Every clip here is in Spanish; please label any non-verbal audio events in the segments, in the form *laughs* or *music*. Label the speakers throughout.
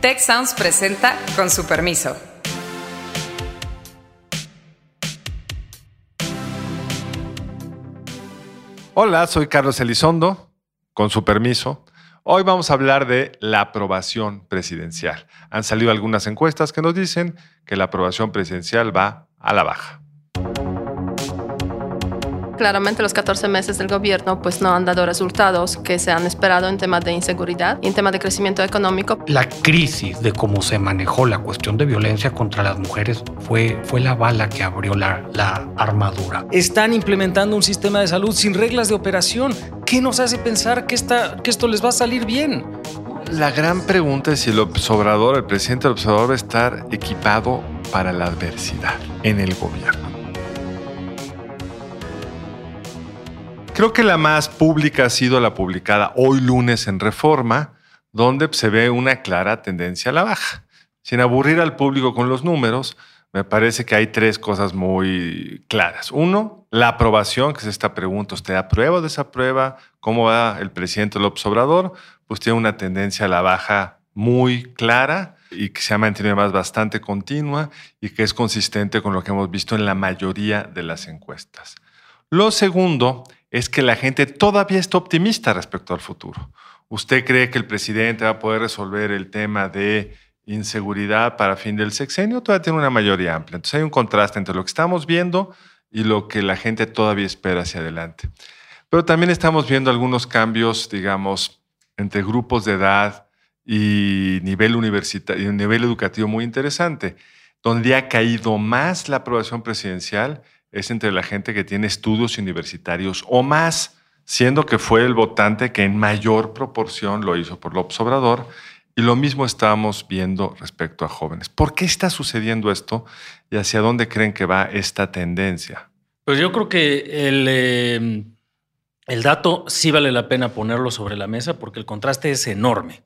Speaker 1: Tech Sounds presenta con su permiso.
Speaker 2: Hola, soy Carlos Elizondo, con su permiso. Hoy vamos a hablar de la aprobación presidencial. Han salido algunas encuestas que nos dicen que la aprobación presidencial va a la baja.
Speaker 3: Claramente los 14 meses del gobierno pues no han dado resultados que se han esperado en temas de inseguridad y en temas de crecimiento económico.
Speaker 4: La crisis de cómo se manejó la cuestión de violencia contra las mujeres fue, fue la bala que abrió la, la armadura.
Speaker 5: Están implementando un sistema de salud sin reglas de operación. ¿Qué nos hace pensar que, esta, que esto les va a salir bien?
Speaker 2: La gran pregunta es si el observador, el presidente del observador va a estar equipado para la adversidad en el gobierno. Creo que la más pública ha sido la publicada hoy lunes en Reforma, donde se ve una clara tendencia a la baja. Sin aburrir al público con los números, me parece que hay tres cosas muy claras. Uno, la aprobación, que es esta pregunta, ¿usted aprueba o desaprueba? ¿Cómo va el presidente López Obrador? Pues tiene una tendencia a la baja muy clara y que se ha mantenido además bastante continua y que es consistente con lo que hemos visto en la mayoría de las encuestas. Lo segundo es que la gente todavía está optimista respecto al futuro. ¿Usted cree que el presidente va a poder resolver el tema de inseguridad para fin del sexenio? Todavía tiene una mayoría amplia. Entonces hay un contraste entre lo que estamos viendo y lo que la gente todavía espera hacia adelante. Pero también estamos viendo algunos cambios, digamos, entre grupos de edad y nivel universitario, nivel educativo muy interesante, donde ha caído más la aprobación presidencial es entre la gente que tiene estudios universitarios o más, siendo que fue el votante que en mayor proporción lo hizo por López Obrador. Y lo mismo estamos viendo respecto a jóvenes. ¿Por qué está sucediendo esto y hacia dónde creen que va esta tendencia?
Speaker 5: Pues yo creo que el, eh, el dato sí vale la pena ponerlo sobre la mesa porque el contraste es enorme.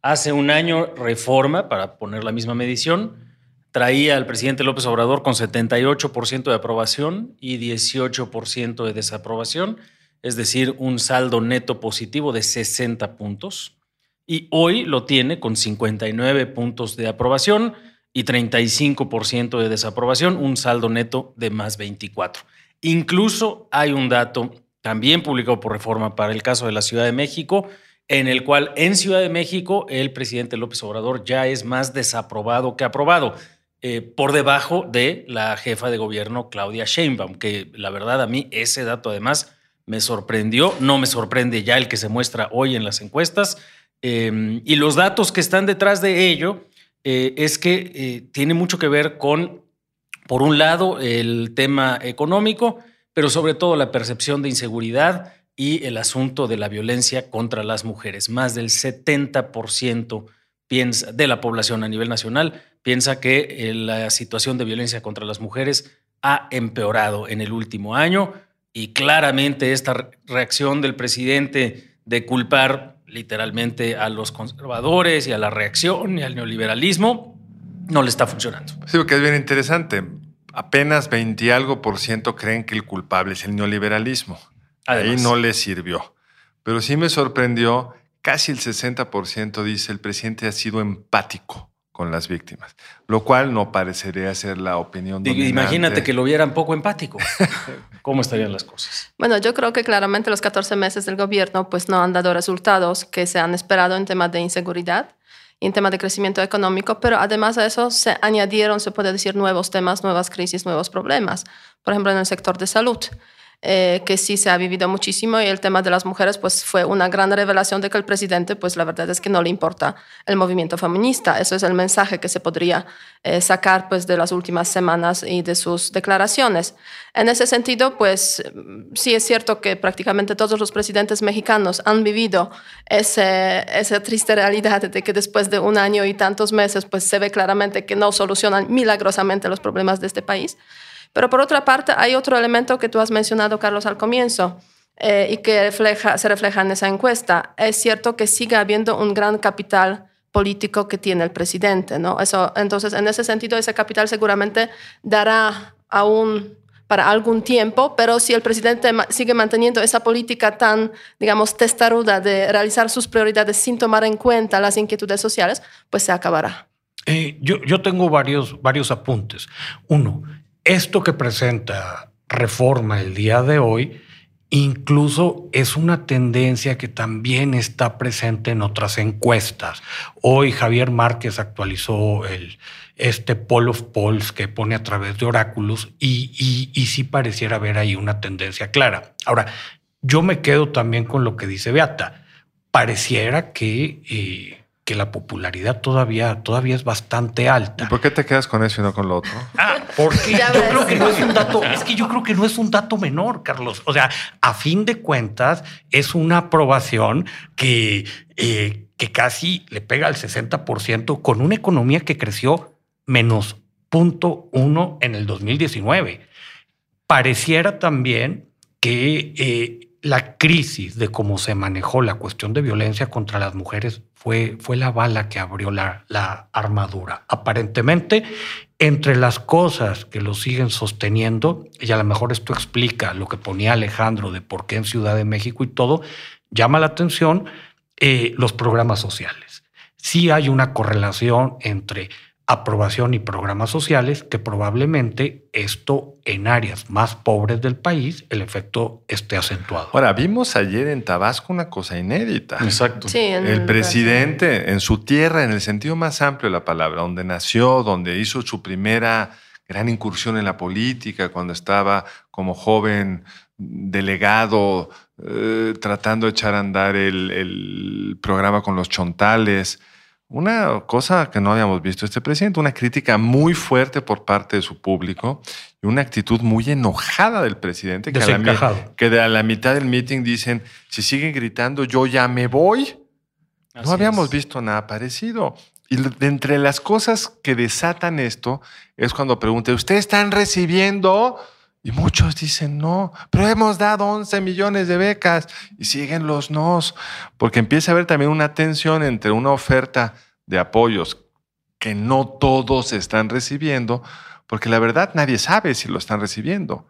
Speaker 5: Hace un año reforma, para poner la misma medición, traía al presidente López Obrador con 78% de aprobación y 18% de desaprobación, es decir, un saldo neto positivo de 60 puntos. Y hoy lo tiene con 59 puntos de aprobación y 35% de desaprobación, un saldo neto de más 24. Incluso hay un dato también publicado por Reforma para el caso de la Ciudad de México, en el cual en Ciudad de México el presidente López Obrador ya es más desaprobado que aprobado. Eh, por debajo de la jefa de gobierno Claudia Sheinbaum, que la verdad a mí ese dato además me sorprendió, no me sorprende ya el que se muestra hoy en las encuestas, em, y los datos que están detrás de ello eh, es que eh, tiene mucho que ver con, por un lado, el tema económico, pero sobre todo la percepción de inseguridad y el asunto de la violencia contra las mujeres. Más del 70% de la población a nivel nacional piensa que eh, la situación de violencia contra las mujeres ha empeorado en el último año y claramente esta reacción del presidente de culpar literalmente a los conservadores y a la reacción y al neoliberalismo no le está funcionando.
Speaker 2: Sí, que es bien interesante. Apenas 20 algo por ciento creen que el culpable es el neoliberalismo. Ahí no le sirvió. Pero sí me sorprendió, casi el 60% dice el presidente ha sido empático con las víctimas, lo cual no parecería ser la opinión dominante.
Speaker 5: Imagínate que lo vieran poco empático. *laughs* ¿Cómo estarían las cosas?
Speaker 3: Bueno, yo creo que claramente los 14 meses del gobierno pues no han dado resultados que se han esperado en temas de inseguridad y en temas de crecimiento económico, pero además de eso se añadieron, se puede decir, nuevos temas, nuevas crisis, nuevos problemas. Por ejemplo, en el sector de salud. Eh, que sí se ha vivido muchísimo y el tema de las mujeres pues fue una gran revelación de que el presidente pues la verdad es que no le importa el movimiento feminista. Eso es el mensaje que se podría eh, sacar pues de las últimas semanas y de sus declaraciones. En ese sentido pues sí es cierto que prácticamente todos los presidentes mexicanos han vivido ese, esa triste realidad de que después de un año y tantos meses pues se ve claramente que no solucionan milagrosamente los problemas de este país. Pero por otra parte, hay otro elemento que tú has mencionado, Carlos, al comienzo. Eh, y que refleja, se refleja en esa encuesta. Es cierto que sigue habiendo un gran capital político que tiene el presidente, ¿no? Eso, entonces, en ese sentido, ese capital seguramente dará aún para algún tiempo, pero si el presidente sigue manteniendo esa política tan, digamos, testaruda de realizar sus prioridades sin tomar en cuenta las inquietudes sociales, pues se acabará.
Speaker 4: Eh, yo, yo tengo varios, varios apuntes. Uno, esto que presenta reforma el día de hoy, incluso es una tendencia que también está presente en otras encuestas. Hoy Javier Márquez actualizó el, este poll of polls que pone a través de oráculos y, sí pareciera haber ahí una tendencia clara. Ahora, yo me quedo también con lo que dice Beata. Pareciera que eh, que la popularidad todavía, todavía es bastante alta.
Speaker 2: ¿Y por qué te quedas con eso y no con lo otro?
Speaker 4: Ah, porque yo creo que no es un dato, es que yo creo que no es un dato menor, Carlos. O sea, a fin de cuentas, es una aprobación que, eh, que casi le pega al 60% con una economía que creció menos punto uno en el 2019. Pareciera también que eh, la crisis de cómo se manejó la cuestión de violencia contra las mujeres fue, fue la bala que abrió la, la, armadura. Aparentemente, entre las cosas que lo siguen sosteniendo, y a lo mejor esto explica lo que ponía Alejandro de por qué en Ciudad de México y todo, llama la atención eh, los programas sociales. Sí hay una correlación entre aprobación y programas sociales, que probablemente esto en áreas más pobres del país, el efecto esté acentuado.
Speaker 2: Ahora, vimos ayer en Tabasco una cosa inédita.
Speaker 5: Exacto.
Speaker 2: el presidente en su tierra, en el sentido más amplio de la palabra, donde nació, donde hizo su primera gran incursión en la política, cuando estaba como joven delegado, eh, tratando de echar a andar el programa con los chontales una cosa que no habíamos visto este presidente, una crítica muy fuerte por parte de su público y una actitud muy enojada del presidente, que a, la, que a la mitad del meeting dicen, si siguen gritando, yo ya me voy. no habíamos visto nada parecido. Y de entre las cosas que desatan esto es cuando pregunta, ¿ustedes están recibiendo? Y muchos dicen no, pero hemos dado 11 millones de becas y siguen los nos, porque empieza a haber también una tensión entre una oferta de apoyos que no todos están recibiendo, porque la verdad nadie sabe si lo están recibiendo.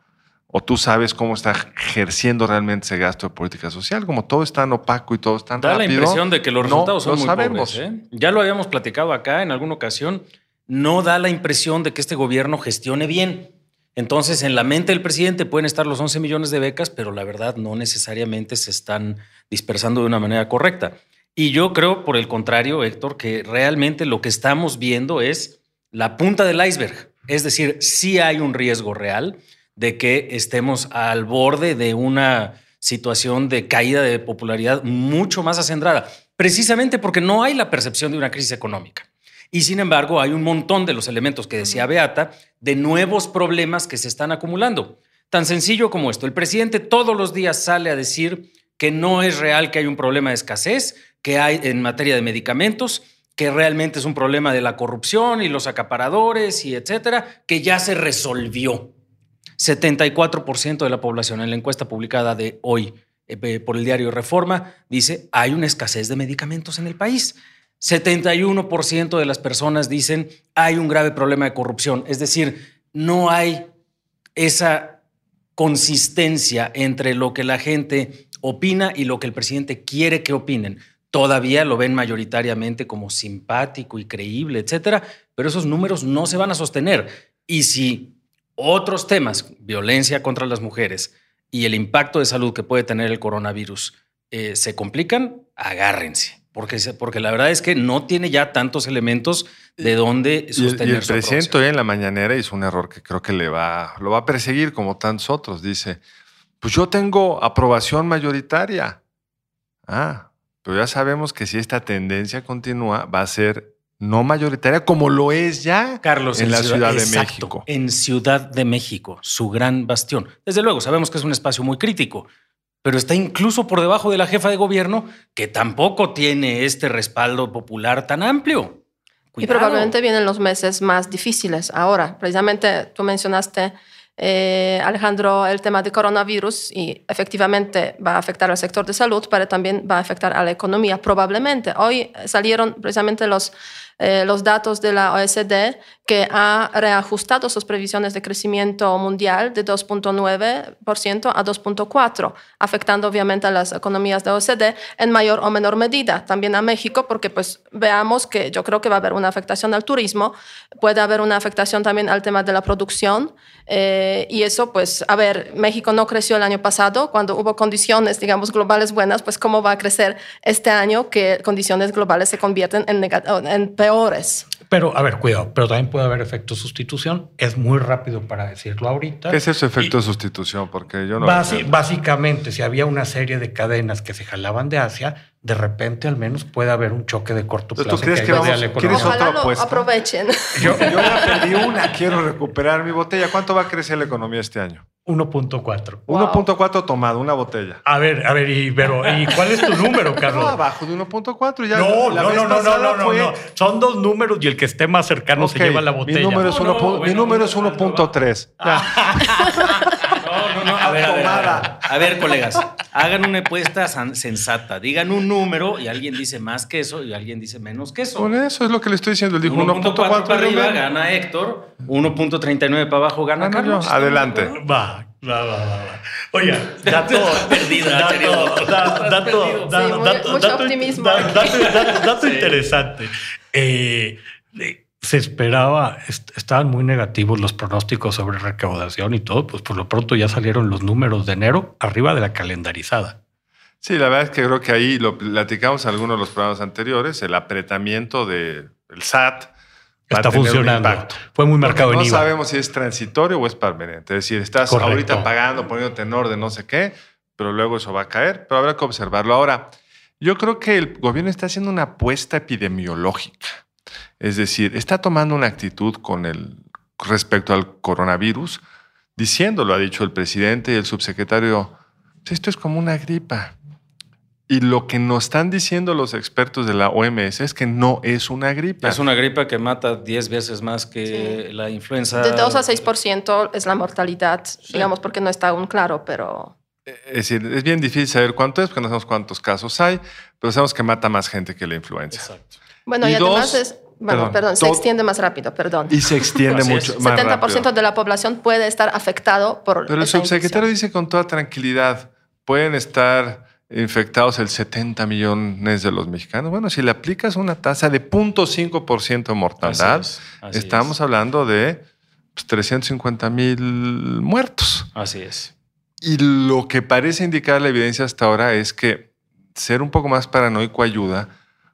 Speaker 2: O tú sabes cómo está ejerciendo realmente ese gasto de política social, como todo es tan opaco y todo es tan
Speaker 5: da
Speaker 2: rápido.
Speaker 5: Da la impresión de que los resultados son muy
Speaker 2: sabemos.
Speaker 5: Pobres, ¿eh? Ya lo habíamos platicado acá en alguna ocasión. No da la impresión de que este gobierno gestione bien. Entonces, en la mente del presidente pueden estar los 11 millones de becas, pero la verdad no necesariamente se están dispersando de una manera correcta. Y yo creo, por el contrario, Héctor, que realmente lo que estamos viendo es la punta del iceberg. Es decir, sí hay un riesgo real de que estemos al borde de una situación de caída de popularidad mucho más acendrada, precisamente porque no hay la percepción de una crisis económica. Y sin embargo, hay un montón de los elementos que decía Beata de nuevos problemas que se están acumulando. Tan sencillo como esto. El presidente todos los días sale a decir que no es real que hay un problema de escasez, que hay en materia de medicamentos, que realmente es un problema de la corrupción y los acaparadores y etcétera, que ya se resolvió. 74% de la población en la encuesta publicada de hoy eh, por el diario Reforma dice hay una escasez de medicamentos en el país. 71% de las personas dicen hay un grave problema de corrupción, es decir, no hay esa consistencia entre lo que la gente opina y lo que el presidente quiere que opinen. Todavía lo ven mayoritariamente como simpático y creíble, etcétera, pero esos números no se van a sostener. Y si otros temas, violencia contra las mujeres y el impacto de salud que puede tener el coronavirus, eh, se complican, agárrense porque, porque la verdad es que no tiene ya tantos elementos de dónde sostener
Speaker 2: y el, presidente hoy en la mañanera hizo un error que creo que le va, lo va a perseguir como tantos otros. Dice, pues yo tengo aprobación mayoritaria. Ah, pero ya sabemos que si esta tendencia continúa, va a ser no mayoritaria como lo es ya
Speaker 5: Carlos,
Speaker 2: en, la Ciudad, de México.
Speaker 5: En Ciudad de México, su gran bastión. Desde luego, sabemos que es un espacio muy crítico, pero está incluso por debajo de la jefa de gobierno, que tampoco tiene este respaldo popular tan amplio.
Speaker 3: Y probablemente vienen los meses más difíciles ahora. Precisamente tú mencionaste eh, Alejandro, el tema de coronavirus y efectivamente va a afectar al sector de salud, pero también va a afectar a la economía, probablemente. Hoy salieron precisamente los eh, los datos de la OECD que ha reajustado sus previsiones de crecimiento mundial de 2.9% a 2.4%, afectando obviamente a las economías de OECD en mayor o menor medida, también a México, porque pues veamos que yo creo que va a haber una afectación al turismo, puede haber una afectación también al tema de la producción, eh, y eso pues, a ver, México no creció el año pasado, cuando hubo condiciones, digamos, globales buenas, pues cómo va a crecer este año que condiciones globales se convierten en, en peor
Speaker 4: pero, a ver, cuidado, pero también puede haber efecto sustitución. Es muy rápido para decirlo ahorita.
Speaker 2: ¿Qué es ese efecto de sustitución? Porque yo no.
Speaker 4: básicamente, si había una serie de cadenas que se jalaban de Asia, de repente al menos puede haber un choque de corto plazo.
Speaker 2: ¿Tú crees que, vamos, ¿quieres otra apuesta?
Speaker 3: aprovechen.
Speaker 2: Yo, yo ya perdí una, quiero recuperar mi botella. ¿Cuánto va a crecer la economía este año?
Speaker 4: 1.4.
Speaker 2: 1.4 tomado, una botella.
Speaker 4: A ver, a ver, y, pero, ¿y cuál es tu número, *laughs* Carlos? No,
Speaker 2: abajo de 1.4 ya.
Speaker 4: No, no, no, no, no, no, no, Son dos números y el que esté más cercano se lleva la botella.
Speaker 2: Mi número es 1.3.
Speaker 5: No, no, no. A ver, a ver, a ver, colegas, hagan una apuesta sensata. Digan un número y alguien dice más que eso y alguien dice menos que eso.
Speaker 2: Con eso es lo que le estoy diciendo. Él dijo 1.4
Speaker 5: para arriba gana Héctor, 1.39 para abajo gana Carlos.
Speaker 2: Adelante.
Speaker 4: Va, va, va, va. Oiga, dato *laughs* perdido, dato, dato, dato,
Speaker 3: mucho optimismo.
Speaker 4: Dato, interesante. Eh, se esperaba, estaban muy negativos los pronósticos sobre recaudación y todo, pues por lo pronto ya salieron los números de enero arriba de la calendarizada.
Speaker 2: Sí, la verdad es que creo que ahí lo platicamos en algunos de los programas anteriores, el apretamiento del SAT.
Speaker 4: Está funcionando. Fue muy marcado
Speaker 2: en
Speaker 4: IVA.
Speaker 2: No sabemos si es transitorio o es permanente. Es decir, estás ahorita pagando, poniéndote en orden, no sé qué, pero luego eso va a caer, pero habrá que observarlo. Ahora, yo creo que el gobierno está haciendo una apuesta epidemiológica. Es decir, está tomando una actitud con el respecto al coronavirus, diciéndolo, ha dicho el presidente y el subsecretario, esto es como una gripa. Y lo que nos están diciendo los expertos de la OMS es que no es una gripa.
Speaker 5: Es una gripa que mata 10 veces más que la influenza.
Speaker 3: De 2 a 6% es la mortalidad, digamos, porque no está aún claro, pero...
Speaker 2: Es decir, es bien difícil saber cuánto es, porque no sabemos cuántos casos hay, pero sabemos que mata más gente que la influenza. Exacto.
Speaker 3: Bueno, y, además es bueno, perdón, se extiende más rápido, perdón.
Speaker 2: Y se extiende mucho más 70%
Speaker 3: de la población puede estar afectado por
Speaker 2: Pero el subsecretario dice con toda tranquilidad, pueden estar infectados el 70 millones de los mexicanos. Bueno, si le aplicas una tasa de 0.5% de mortalidad, estamos hablando de 350 pues, mil muertos.
Speaker 5: Así es.
Speaker 2: Y lo que parece indicar la evidencia hasta ahora es que ser un poco más paranoico ayuda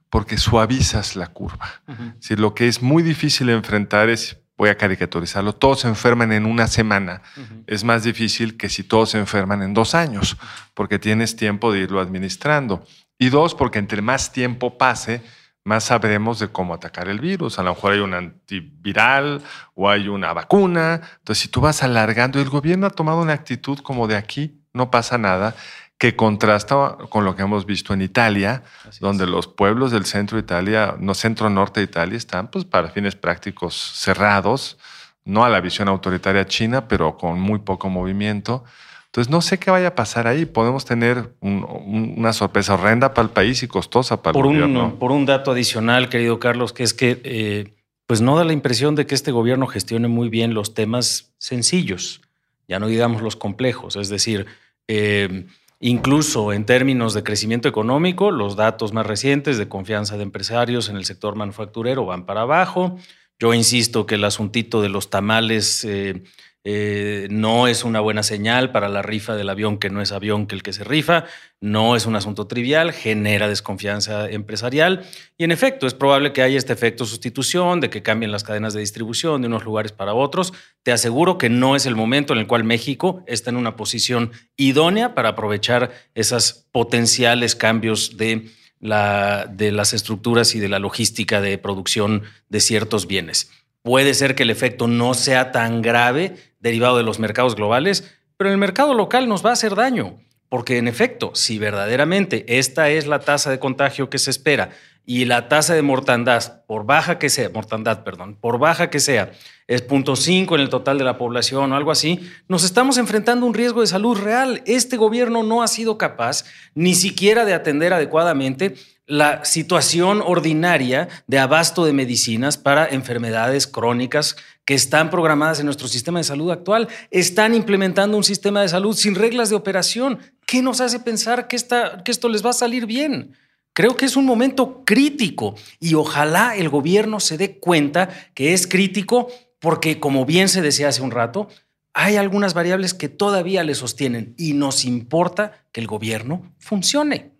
Speaker 2: porque suavizas la curva. si lo que es muy difícil enfrentar es, voy a caricaturizarlo, todos se enferman en una semana. Es más difícil que si todos se enferman en dos años, porque tienes tiempo de irlo administrando. Y dos, porque entre más tiempo pase, más sabremos de cómo atacar el virus. A lo mejor hay un antiviral o hay una vacuna. Entonces, si tú vas alargando, el gobierno ha tomado una actitud como de aquí, no pasa nada que contrasta con lo que hemos visto en Italia, donde los pueblos del centro de Italia, no centro-norte de Italia, están pues, para fines prácticos cerrados, no a la visión autoritaria china, pero con muy poco movimiento. Entonces, no sé qué vaya a pasar ahí. Podemos tener una sorpresa horrenda para el país y costosa para
Speaker 5: por
Speaker 2: el gobierno.
Speaker 5: Un, por un dato adicional, querido Carlos, que es que eh, pues no da la impresión de que este gobierno gestione muy bien los temas sencillos, ya no digamos los complejos. Es decir, eh, Incluso en términos de crecimiento económico, los datos más recientes de confianza de empresarios en el sector manufacturero van para abajo. Yo insisto que el asuntito de los tamales eh, eh, no es una buena señal para la rifa del avión que no es avión que el que se rifa, no es un asunto trivial, genera desconfianza empresarial y en efecto es probable que haya este efecto sustitución, de que cambien las cadenas de distribución de unos lugares para otros. Te aseguro que no es el momento en el cual México está en una posición idónea para aprovechar esos potenciales cambios de, la, de las estructuras y de la logística de producción de ciertos bienes. Puede ser que el efecto no sea tan grave derivado de los mercados globales, pero el mercado local nos va a hacer daño. Porque en efecto, si verdaderamente esta es la tasa de contagio que se espera y la tasa de mortandad, por baja que sea, mortandad, perdón, por baja que sea, es 0.5 en el total de la población o algo así, nos estamos enfrentando a un riesgo de salud real. Este gobierno no ha sido capaz ni siquiera de atender adecuadamente la situación ordinaria de abasto de medicinas para enfermedades crónicas que están programadas en nuestro sistema de salud actual. Están implementando un sistema de salud sin reglas de operación. ¿Qué nos hace pensar que, que esto les va a salir bien? Creo que es un momento crítico y ojalá el gobierno se dé cuenta que es crítico porque, como bien se decía hace un rato, hay algunas variables que todavía le sostienen y nos importa que el gobierno funcione.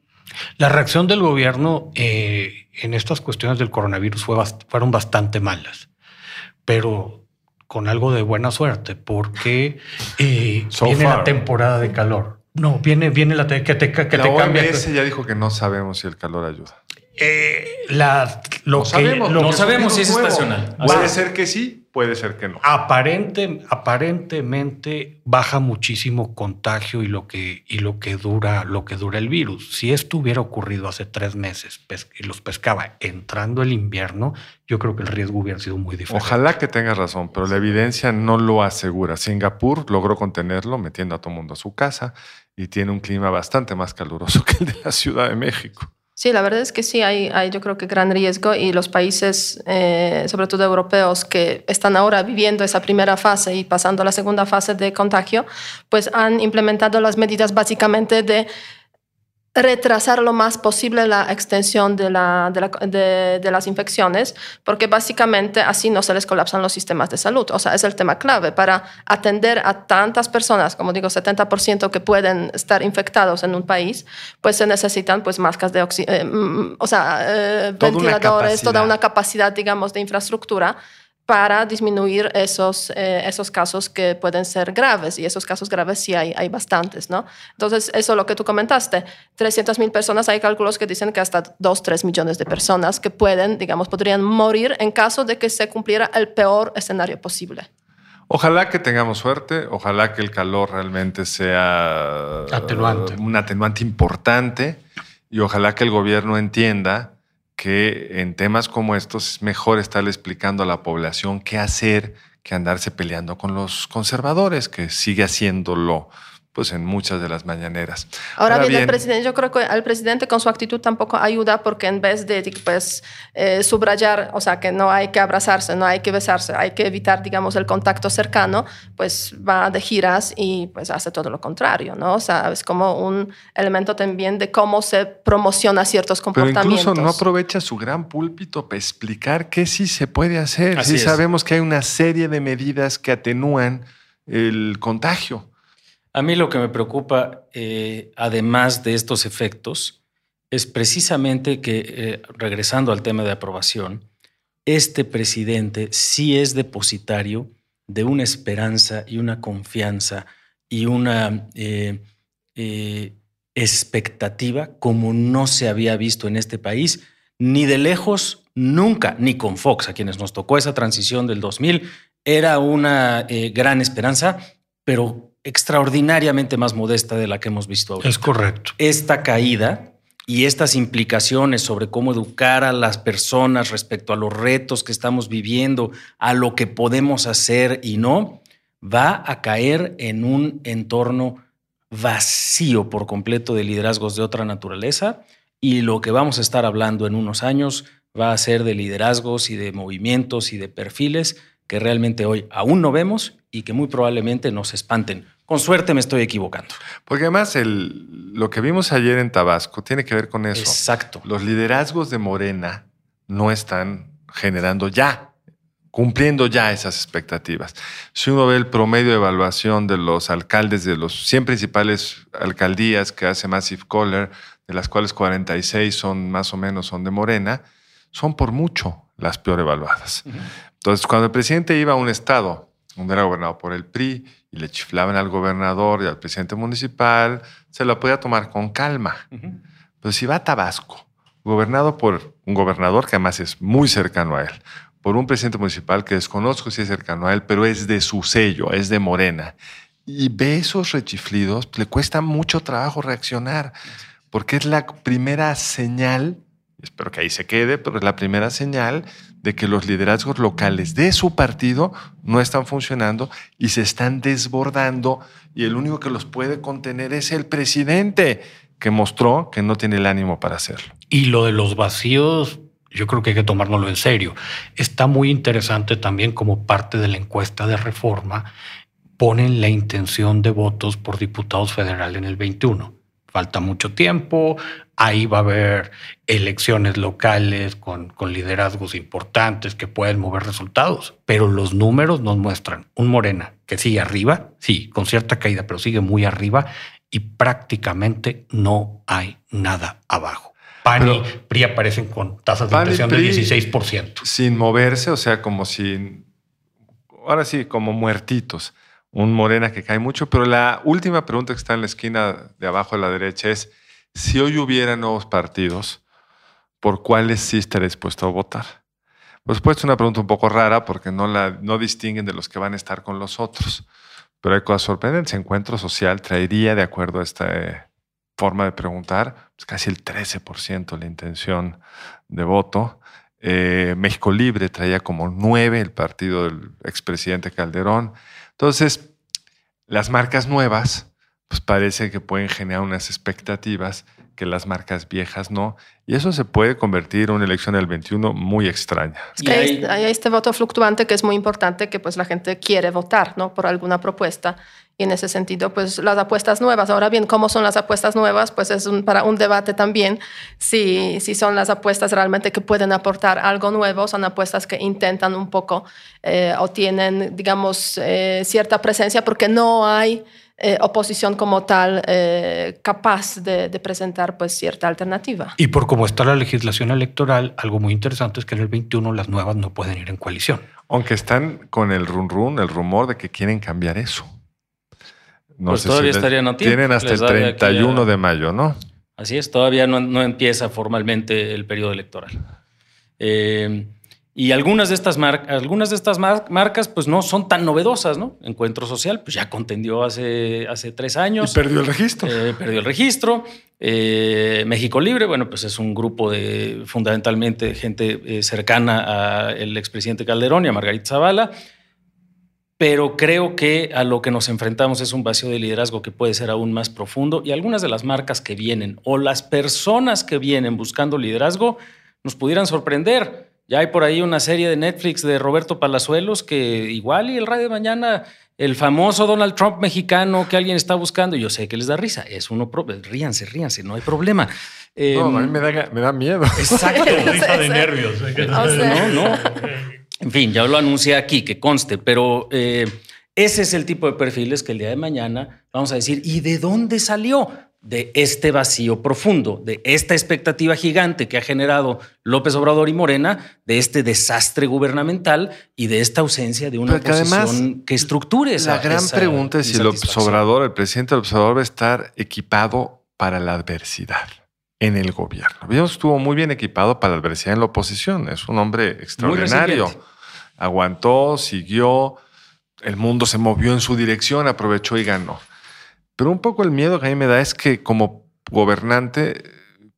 Speaker 4: La reacción del gobierno eh, en estas cuestiones del coronavirus fue fueron bastante malas, pero con algo de buena suerte, porque eh, viene la temporada de calor. No, viene, viene la que te, que
Speaker 2: la
Speaker 4: te
Speaker 2: OMS ya dijo que no sabemos si el calor ayuda.
Speaker 4: Eh, la, lo
Speaker 5: no sabemos, no sabemos si es estacional.
Speaker 2: Puede ser que sí, puede ser que no.
Speaker 4: Aparente, aparentemente baja muchísimo contagio y lo que y lo que dura lo que dura el virus. Si esto hubiera ocurrido hace tres meses y los pescaba entrando el invierno, yo creo que el riesgo hubiera sido muy diferente.
Speaker 2: Ojalá que tengas razón, pero la evidencia no lo asegura. Singapur logró contenerlo metiendo a todo mundo a su casa y tiene un clima bastante más caluroso *laughs* que el de la Ciudad de México.
Speaker 3: Sí, la verdad es que sí, hay, hay yo creo que gran riesgo y los países, eh, sobre todo europeos, que están ahora viviendo esa primera fase y pasando a la segunda fase de contagio, pues han implementado las medidas básicamente de retrasar lo más posible la extensión de, la, de, de, las infecciones, porque básicamente así no se les colapsan los sistemas de salud. O sea, es el tema clave para atender a tantas personas, como digo, 70% que pueden estar infectados en un país, pues se necesitan pues máscaras de oxígeno, eh, mm, o sea, eh, ventiladores, toda una capacidad, digamos, de infraestructura para disminuir esos, eh, esos casos que pueden ser graves. Y esos casos graves sí hay, hay bastantes, ¿no? Entonces, eso lo que tú comentaste, 300 mil personas, hay cálculos que dicen que hasta 2, 3 millones de personas que pueden, digamos, podrían morir en caso de que se cumpliera el peor escenario posible.
Speaker 2: Ojalá que tengamos suerte, ojalá que el calor realmente sea
Speaker 4: atenuante.
Speaker 2: un atenuante importante y ojalá que el gobierno entienda que en temas como estos es mejor estar explicando a la población qué hacer que andarse peleando con los conservadores, que sigue haciéndolo pues en muchas de las mañaneras.
Speaker 3: Ahora, bien, el presidente, yo creo que al presidente con su actitud tampoco ayuda porque en vez de pues eh, subrayar, o sea, que no hay que abrazarse, no hay que besarse, hay que evitar, digamos, el contacto cercano, pues va de giras y pues hace todo lo contrario, ¿no? O sea, es como un elemento también de cómo se promociona ciertos comportamientos.
Speaker 2: Pero incluso no aprovecha su gran púlpito para explicar qué sí se puede hacer. Así sabemos que hay una serie de medidas que atenúan el contagio.
Speaker 5: A mí lo que me preocupa, eh, además de estos efectos, es precisamente que, eh, regresando al tema de aprobación, este presidente sí es depositario de una esperanza y una confianza y una eh, expectativa como no se había visto en este país, ni de lejos, nunca, ni con Fox, a quienes nos tocó esa transición del 2000, era una gran esperanza, pero extraordinariamente más modesta de la que hemos visto ahora.
Speaker 4: Es correcto.
Speaker 5: Esta caída y estas implicaciones sobre cómo educar a las personas respecto a los retos que estamos viviendo, a lo que podemos hacer y no, va a caer en un entorno vacío por completo de liderazgos de otra naturaleza y lo que vamos a estar hablando en unos años va a ser de liderazgos y de movimientos y de perfiles que realmente hoy aún no vemos y que muy probablemente nos espanten. Con suerte me estoy equivocando.
Speaker 2: Porque además el, lo que vimos ayer en Tabasco tiene que ver con eso.
Speaker 5: Exacto.
Speaker 2: Los liderazgos de Morena no están generando ya, cumpliendo ya esas expectativas. Si uno ve el promedio de evaluación de los alcaldes de los 100 principales alcaldías que hace Massive Caller, de las cuales 46 son más o menos son de Morena, son por mucho las peor evaluadas. Entonces, cuando el presidente iba a un estado donde era gobernado por el PRI y le chiflaban al gobernador y al presidente municipal, se la podía tomar con calma. Pero si va a Tabasco, gobernado por un gobernador que además es muy cercano a él, por un presidente municipal que desconozco si es cercano a él, pero es de su sello, es de Morena, y ve esos rechiflidos, le cuesta mucho trabajo reaccionar, porque es la primera señal espero que ahí se quede, pero es la primera señal de que los liderazgos locales de su partido no están funcionando y se están desbordando y el único que los puede contener es el presidente, que mostró que no tiene el ánimo para hacerlo.
Speaker 4: Y lo de los vacíos, yo creo que hay que tomárnoslo en serio. Está muy interesante también como parte de la encuesta de reforma, ponen la intención de votos por diputados federales en el 21 falta mucho tiempo, ahí va a haber elecciones locales con, con, liderazgos importantes que pueden mover resultados, pero los números nos muestran un Morena que sigue arriba, sí, con cierta caída, pero sigue muy arriba y prácticamente no hay nada abajo. PAN y PRI aparecen con tasas de inflación del 16%.
Speaker 2: Sin moverse, o sea, como si, ahora sí, como muertitos un Morena que cae mucho, pero la última pregunta que está en la esquina de abajo a la derecha es, si hoy hubiera nuevos partidos, ¿por cuáles sí estaría dispuesto a votar? Por supuesto, es una pregunta un poco rara porque no, la, no distinguen de los que van a estar con los otros, pero hay cosas sorprendentes. Encuentro Social traería, de acuerdo a esta eh, forma de preguntar, pues casi el 13% la intención de voto. Eh, México Libre traía como 9 el partido del expresidente Calderón. Entonces, las marcas nuevas, pues parece que pueden generar unas expectativas que las marcas viejas no. Y eso se puede convertir en una elección del 21 muy extraña.
Speaker 3: hay, hay, este voto fluctuante que es muy importante, que pues la gente quiere votar ¿no? por alguna propuesta. Y en ese sentido, pues las apuestas nuevas. Ahora bien, ¿cómo son las apuestas nuevas? Pues es un, para un debate también. Si, si son las apuestas realmente que pueden aportar algo nuevo, son apuestas que intentan un poco eh, o tienen, digamos, eh, cierta presencia porque no hay eh, oposición como tal capaz de, de, presentar pues cierta alternativa.
Speaker 4: Y por cómo está la legislación electoral, algo muy interesante es que en el 21 las nuevas no pueden ir en coalición.
Speaker 2: Aunque están con el run run, el rumor de que quieren cambiar eso.
Speaker 5: No pues todavía estarían a tiempo.
Speaker 2: Tienen hasta el 31 de mayo, ¿no?
Speaker 5: Así es, todavía no, empieza formalmente el periodo electoral. Eh, y algunas de estas, algunas de estas marcas pues no son tan novedosas, ¿no? Encuentro Social pues ya contendió hace, hace tres años.
Speaker 2: Y perdió el registro.
Speaker 5: Eh, perdió el registro. Eh, México Libre, bueno, pues es un grupo de fundamentalmente gente cercana al expresidente Calderón y a Margarita Zavala pero creo que a lo que nos enfrentamos es un vacío de liderazgo que puede ser aún más profundo y algunas de las marcas que vienen o las personas que vienen buscando liderazgo nos pudieran sorprender. Ya hay por ahí una serie de Netflix de Roberto Palazuelos que igual y el radio de mañana, el famoso Donald Trump mexicano que alguien está buscando, yo sé que les da risa, es uno, ríanse, ríanse, no hay problema.
Speaker 2: no, a mí em, me da, me da miedo.
Speaker 4: Exacto. *laughs* risa de nervios.
Speaker 5: No, no. En fin, ya lo anuncié aquí, que conste, pero eh, ese es el tipo de perfiles que el día de mañana vamos a decir, ¿y de dónde salió? De este vacío profundo, de esta expectativa gigante que ha generado López Obrador y Morena, de este desastre gubernamental y de esta ausencia de una oposición que, estructure esa.
Speaker 2: La gran pregunta es si López Obrador, el presidente López Obrador, va a estar equipado para la adversidad en el gobierno. Vimos estuvo muy bien equipado para la adversidad en la oposición. Es un hombre extraordinario. Aguantó, siguió, el mundo se movió en su dirección, aprovechó y ganó. Pero un poco el miedo que a mí me da es que como gobernante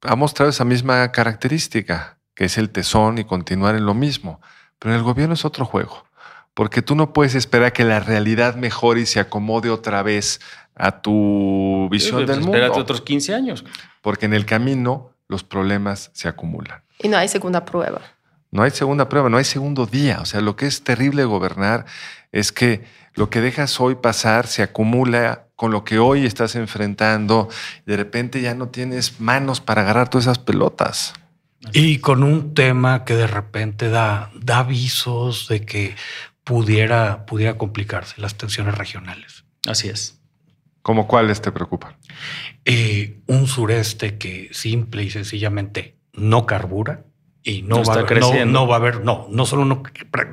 Speaker 2: ha mostrado esa misma característica, que es el tesón y continuar en lo mismo. Pero en el gobierno es otro juego, porque tú no puedes esperar que la realidad mejore y se acomode otra vez a tu visión del mundo.
Speaker 5: Espérate otros 15 años
Speaker 2: porque en el camino los problemas se acumulan.
Speaker 3: Y no hay segunda prueba.
Speaker 2: No hay segunda prueba, no hay segundo día. O sea, lo que es terrible gobernar es que lo que dejas hoy pasar se acumula con lo que hoy estás enfrentando de repente ya no tienes manos para agarrar todas esas pelotas.
Speaker 4: Y con un tema que de repente da, da avisos de que pudiera, pudiera complicarse las tensiones regionales.
Speaker 5: Así es.
Speaker 2: ¿Cómo cuáles te preocupan?
Speaker 4: Eh, un sureste que simple y sencillamente no carbura y no, va, a haber, no, no, va a haber, no, no solo no,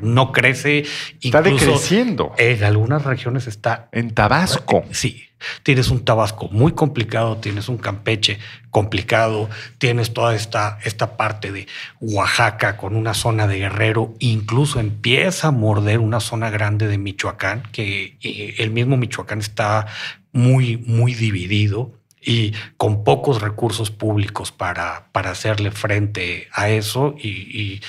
Speaker 4: no crece,
Speaker 2: está decreciendo.
Speaker 4: En algunas regiones está.
Speaker 2: En Tabasco.
Speaker 4: Sí, tienes un Tabasco muy complicado, tienes un Campeche complicado, tienes toda esta, esta parte de Oaxaca con una zona de Guerrero, incluso empieza a morder una zona grande de Michoacán, que eh, el mismo Michoacán está muy, muy dividido y con pocos recursos públicos para, para hacerle frente a eso y,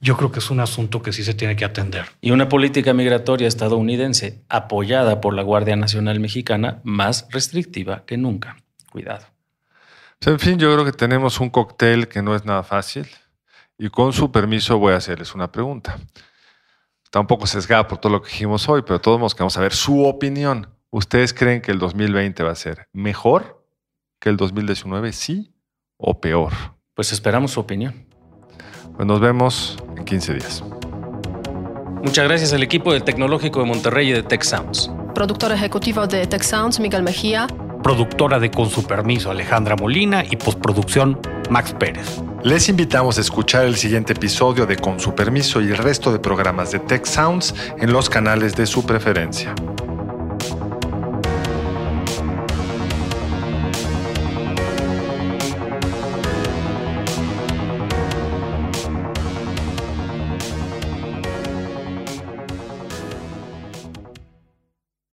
Speaker 4: yo creo que es un asunto que sí se tiene que atender.
Speaker 5: Y una política migratoria estadounidense apoyada por la Guardia Nacional Mexicana más restrictiva que nunca. Cuidado.
Speaker 2: Pues, en fin, yo creo que tenemos un cóctel que no es nada fácil y con su permiso voy a hacerles una pregunta. Está un poco sesgada por todo lo que dijimos hoy, pero todos modos queremos saber su opinión. ¿Ustedes creen que el 2020 va a ser mejor que el 2019, sí o peor?
Speaker 5: Pues esperamos su opinión.
Speaker 2: Pues nos vemos en 15 días.
Speaker 5: Muchas gracias al equipo del Tecnológico de Monterrey y de Tech Sounds.
Speaker 3: Productor ejecutivo de Tech Sounds, Miguel Mejía.
Speaker 4: Productora de Con su permiso, Alejandra Molina. Y postproducción, Max Pérez.
Speaker 2: Les invitamos a escuchar el siguiente episodio de Con su permiso y el resto de programas de Tech Sounds en los canales de su preferencia.